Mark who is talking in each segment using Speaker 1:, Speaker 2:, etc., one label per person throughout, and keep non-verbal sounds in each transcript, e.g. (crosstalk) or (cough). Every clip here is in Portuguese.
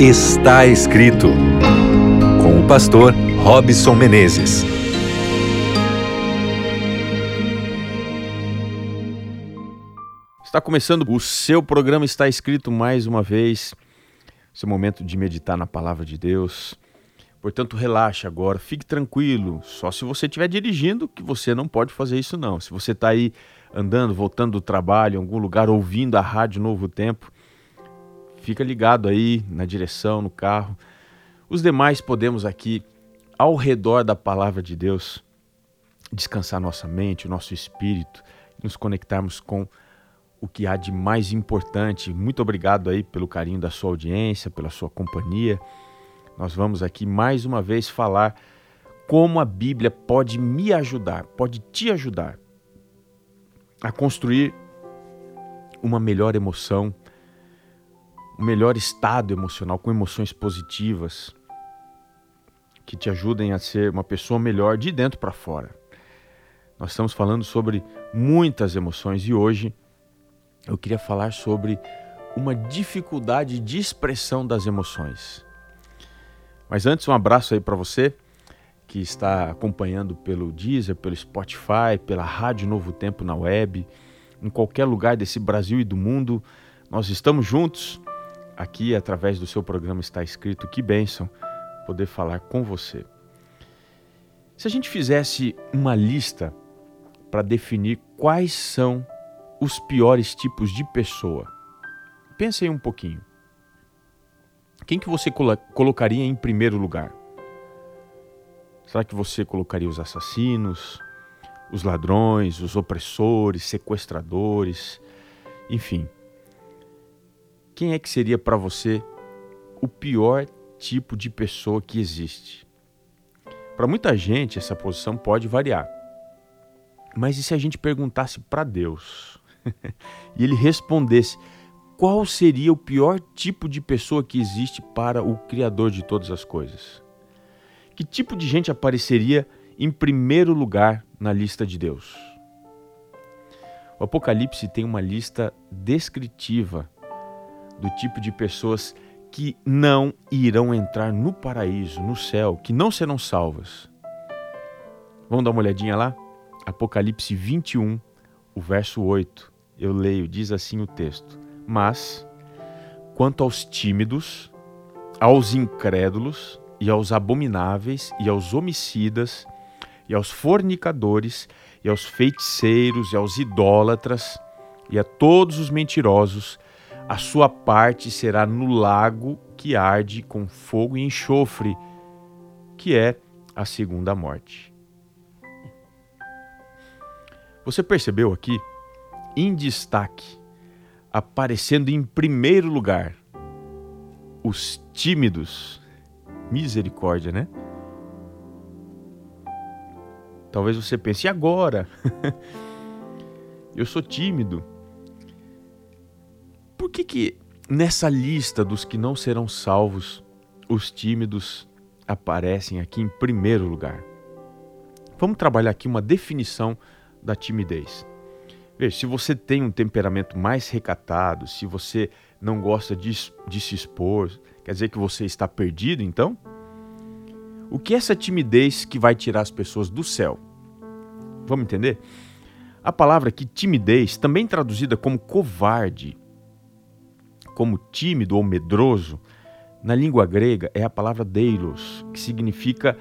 Speaker 1: Está escrito com o pastor Robson Menezes.
Speaker 2: Está começando o seu programa Está Escrito mais uma vez. Seu momento de meditar na palavra de Deus. Portanto, relaxe agora, fique tranquilo. Só se você estiver dirigindo, que você não pode fazer isso não. Se você está aí andando, voltando do trabalho, em algum lugar, ouvindo a rádio Novo Tempo, Fica ligado aí na direção, no carro. Os demais podemos aqui, ao redor da palavra de Deus, descansar nossa mente, o nosso espírito, nos conectarmos com o que há de mais importante. Muito obrigado aí pelo carinho da sua audiência, pela sua companhia. Nós vamos aqui mais uma vez falar como a Bíblia pode me ajudar, pode te ajudar a construir uma melhor emoção, um melhor estado emocional, com emoções positivas, que te ajudem a ser uma pessoa melhor de dentro para fora. Nós estamos falando sobre muitas emoções e hoje eu queria falar sobre uma dificuldade de expressão das emoções. Mas antes, um abraço aí para você que está acompanhando pelo Deezer, pelo Spotify, pela Rádio Novo Tempo na web, em qualquer lugar desse Brasil e do mundo. Nós estamos juntos aqui através do seu programa está escrito que bênção poder falar com você. Se a gente fizesse uma lista para definir quais são os piores tipos de pessoa, pense aí um pouquinho. Quem que você colocaria em primeiro lugar? Será que você colocaria os assassinos, os ladrões, os opressores, sequestradores, enfim? Quem é que seria para você o pior tipo de pessoa que existe? Para muita gente, essa posição pode variar. Mas e se a gente perguntasse para Deus (laughs) e ele respondesse qual seria o pior tipo de pessoa que existe para o Criador de todas as coisas? Que tipo de gente apareceria em primeiro lugar na lista de Deus? O Apocalipse tem uma lista descritiva do tipo de pessoas que não irão entrar no paraíso, no céu, que não serão salvas. Vamos dar uma olhadinha lá? Apocalipse 21, o verso 8. Eu leio, diz assim o texto: Mas, quanto aos tímidos, aos incrédulos, e aos abomináveis, e aos homicidas, e aos fornicadores, e aos feiticeiros, e aos idólatras, e a todos os mentirosos, a sua parte será no lago que arde com fogo e enxofre, que é a segunda morte. Você percebeu aqui, em destaque, aparecendo em primeiro lugar, os tímidos. Misericórdia, né? Talvez você pense, e agora? (laughs) Eu sou tímido. Por que, que nessa lista dos que não serão salvos, os tímidos aparecem aqui em primeiro lugar? Vamos trabalhar aqui uma definição da timidez. Veja, se você tem um temperamento mais recatado, se você não gosta de, de se expor, quer dizer que você está perdido então? O que é essa timidez que vai tirar as pessoas do céu? Vamos entender? A palavra aqui, timidez, também traduzida como covarde, como tímido ou medroso, na língua grega é a palavra deilos, que significa,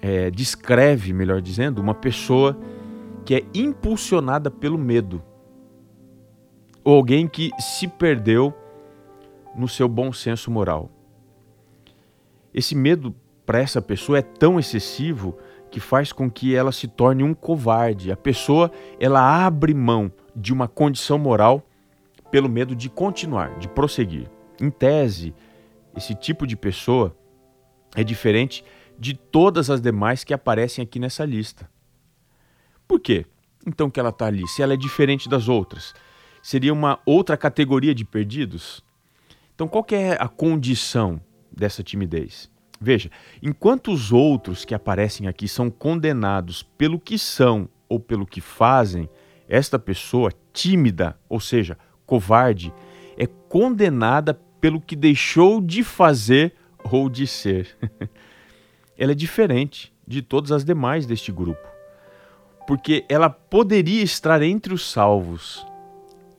Speaker 2: é, descreve, melhor dizendo, uma pessoa que é impulsionada pelo medo. Ou alguém que se perdeu no seu bom senso moral. Esse medo para essa pessoa é tão excessivo que faz com que ela se torne um covarde. A pessoa, ela abre mão de uma condição moral pelo medo de continuar, de prosseguir. Em tese, esse tipo de pessoa é diferente de todas as demais que aparecem aqui nessa lista. Por quê? Então que ela está ali? Se ela é diferente das outras, seria uma outra categoria de perdidos? Então qual é a condição dessa timidez? Veja, enquanto os outros que aparecem aqui são condenados pelo que são ou pelo que fazem, esta pessoa tímida, ou seja, covarde, é condenada pelo que deixou de fazer ou de ser. (laughs) ela é diferente de todas as demais deste grupo, porque ela poderia estar entre os salvos,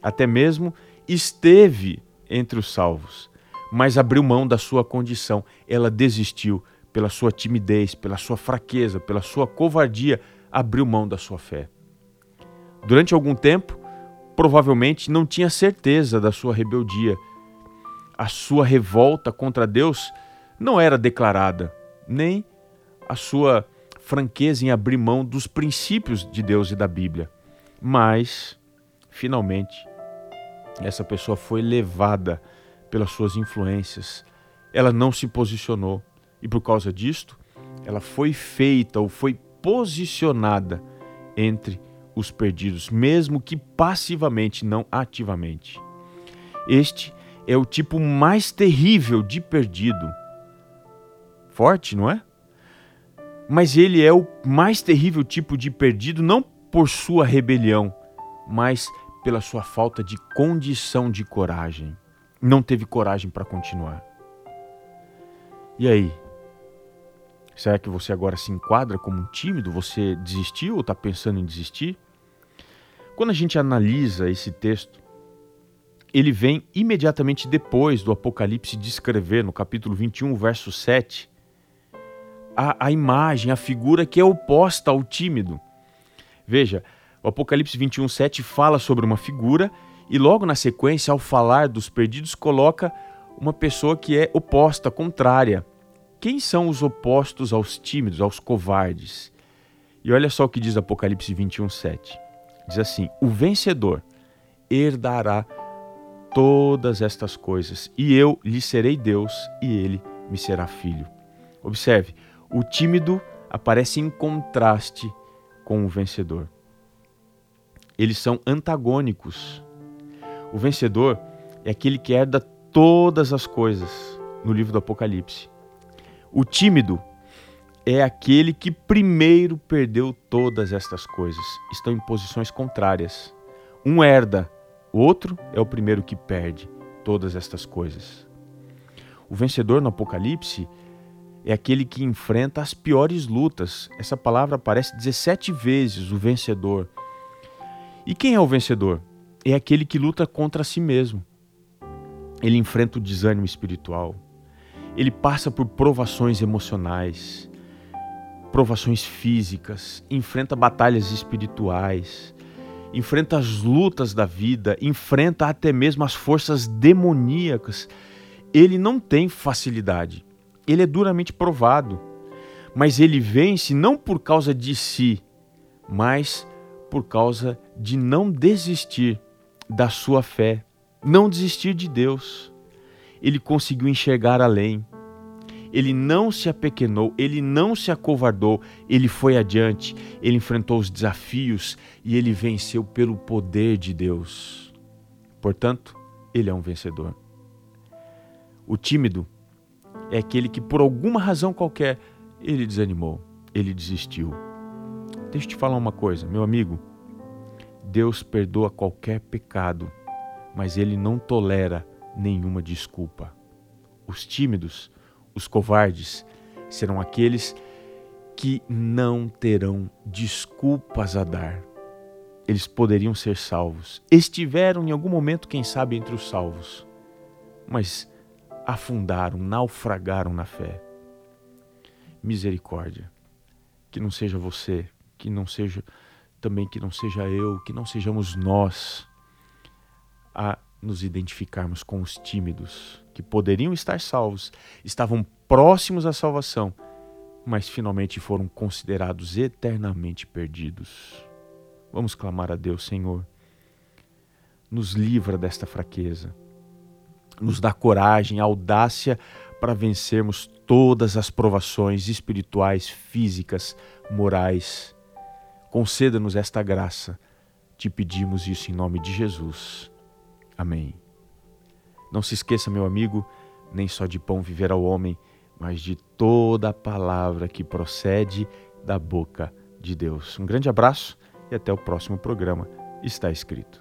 Speaker 2: até mesmo esteve entre os salvos, mas abriu mão da sua condição, ela desistiu pela sua timidez, pela sua fraqueza, pela sua covardia, abriu mão da sua fé. Durante algum tempo, provavelmente não tinha certeza da sua rebeldia. A sua revolta contra Deus não era declarada, nem a sua franqueza em abrir mão dos princípios de Deus e da Bíblia. Mas, finalmente, essa pessoa foi levada pelas suas influências. Ela não se posicionou e por causa disto, ela foi feita ou foi posicionada entre os perdidos, mesmo que passivamente, não ativamente. Este é o tipo mais terrível de perdido. Forte, não é? Mas ele é o mais terrível tipo de perdido não por sua rebelião, mas pela sua falta de condição de coragem. Não teve coragem para continuar. E aí? Será que você agora se enquadra como um tímido? Você desistiu ou está pensando em desistir? Quando a gente analisa esse texto, ele vem imediatamente depois do Apocalipse descrever, no capítulo 21, verso 7, a, a imagem, a figura que é oposta ao tímido. Veja, o Apocalipse 21, 7 fala sobre uma figura e logo na sequência, ao falar dos perdidos, coloca uma pessoa que é oposta, contrária. Quem são os opostos aos tímidos, aos covardes? E olha só o que diz Apocalipse 21, 7. Diz assim: O vencedor herdará todas estas coisas, e eu lhe serei Deus, e ele me será filho. Observe, o tímido aparece em contraste com o vencedor. Eles são antagônicos. O vencedor é aquele que herda todas as coisas no livro do Apocalipse. O tímido é aquele que primeiro perdeu todas estas coisas. Estão em posições contrárias. Um herda, o outro é o primeiro que perde todas estas coisas. O vencedor no Apocalipse é aquele que enfrenta as piores lutas. Essa palavra aparece 17 vezes, o vencedor. E quem é o vencedor? É aquele que luta contra si mesmo. Ele enfrenta o desânimo espiritual, ele passa por provações emocionais, provações físicas, enfrenta batalhas espirituais, enfrenta as lutas da vida, enfrenta até mesmo as forças demoníacas. Ele não tem facilidade, ele é duramente provado, mas ele vence não por causa de si, mas por causa de não desistir da sua fé, não desistir de Deus ele conseguiu enxergar além. Ele não se apequenou, ele não se acovardou, ele foi adiante, ele enfrentou os desafios e ele venceu pelo poder de Deus. Portanto, ele é um vencedor. O tímido é aquele que, por alguma razão qualquer, ele desanimou, ele desistiu. Deixa eu te falar uma coisa, meu amigo. Deus perdoa qualquer pecado, mas ele não tolera nenhuma desculpa. Os tímidos, os covardes, serão aqueles que não terão desculpas a dar. Eles poderiam ser salvos. Estiveram em algum momento, quem sabe, entre os salvos, mas afundaram, naufragaram na fé. Misericórdia. Que não seja você, que não seja também que não seja eu, que não sejamos nós a nos identificarmos com os tímidos, que poderiam estar salvos, estavam próximos à salvação, mas finalmente foram considerados eternamente perdidos. Vamos clamar a Deus, Senhor. Nos livra desta fraqueza. Nos dá coragem, audácia para vencermos todas as provações espirituais, físicas, morais. Conceda-nos esta graça. Te pedimos isso em nome de Jesus. Amém. Não se esqueça, meu amigo, nem só de pão viverá o homem, mas de toda a palavra que procede da boca de Deus. Um grande abraço e até o próximo programa. Está escrito.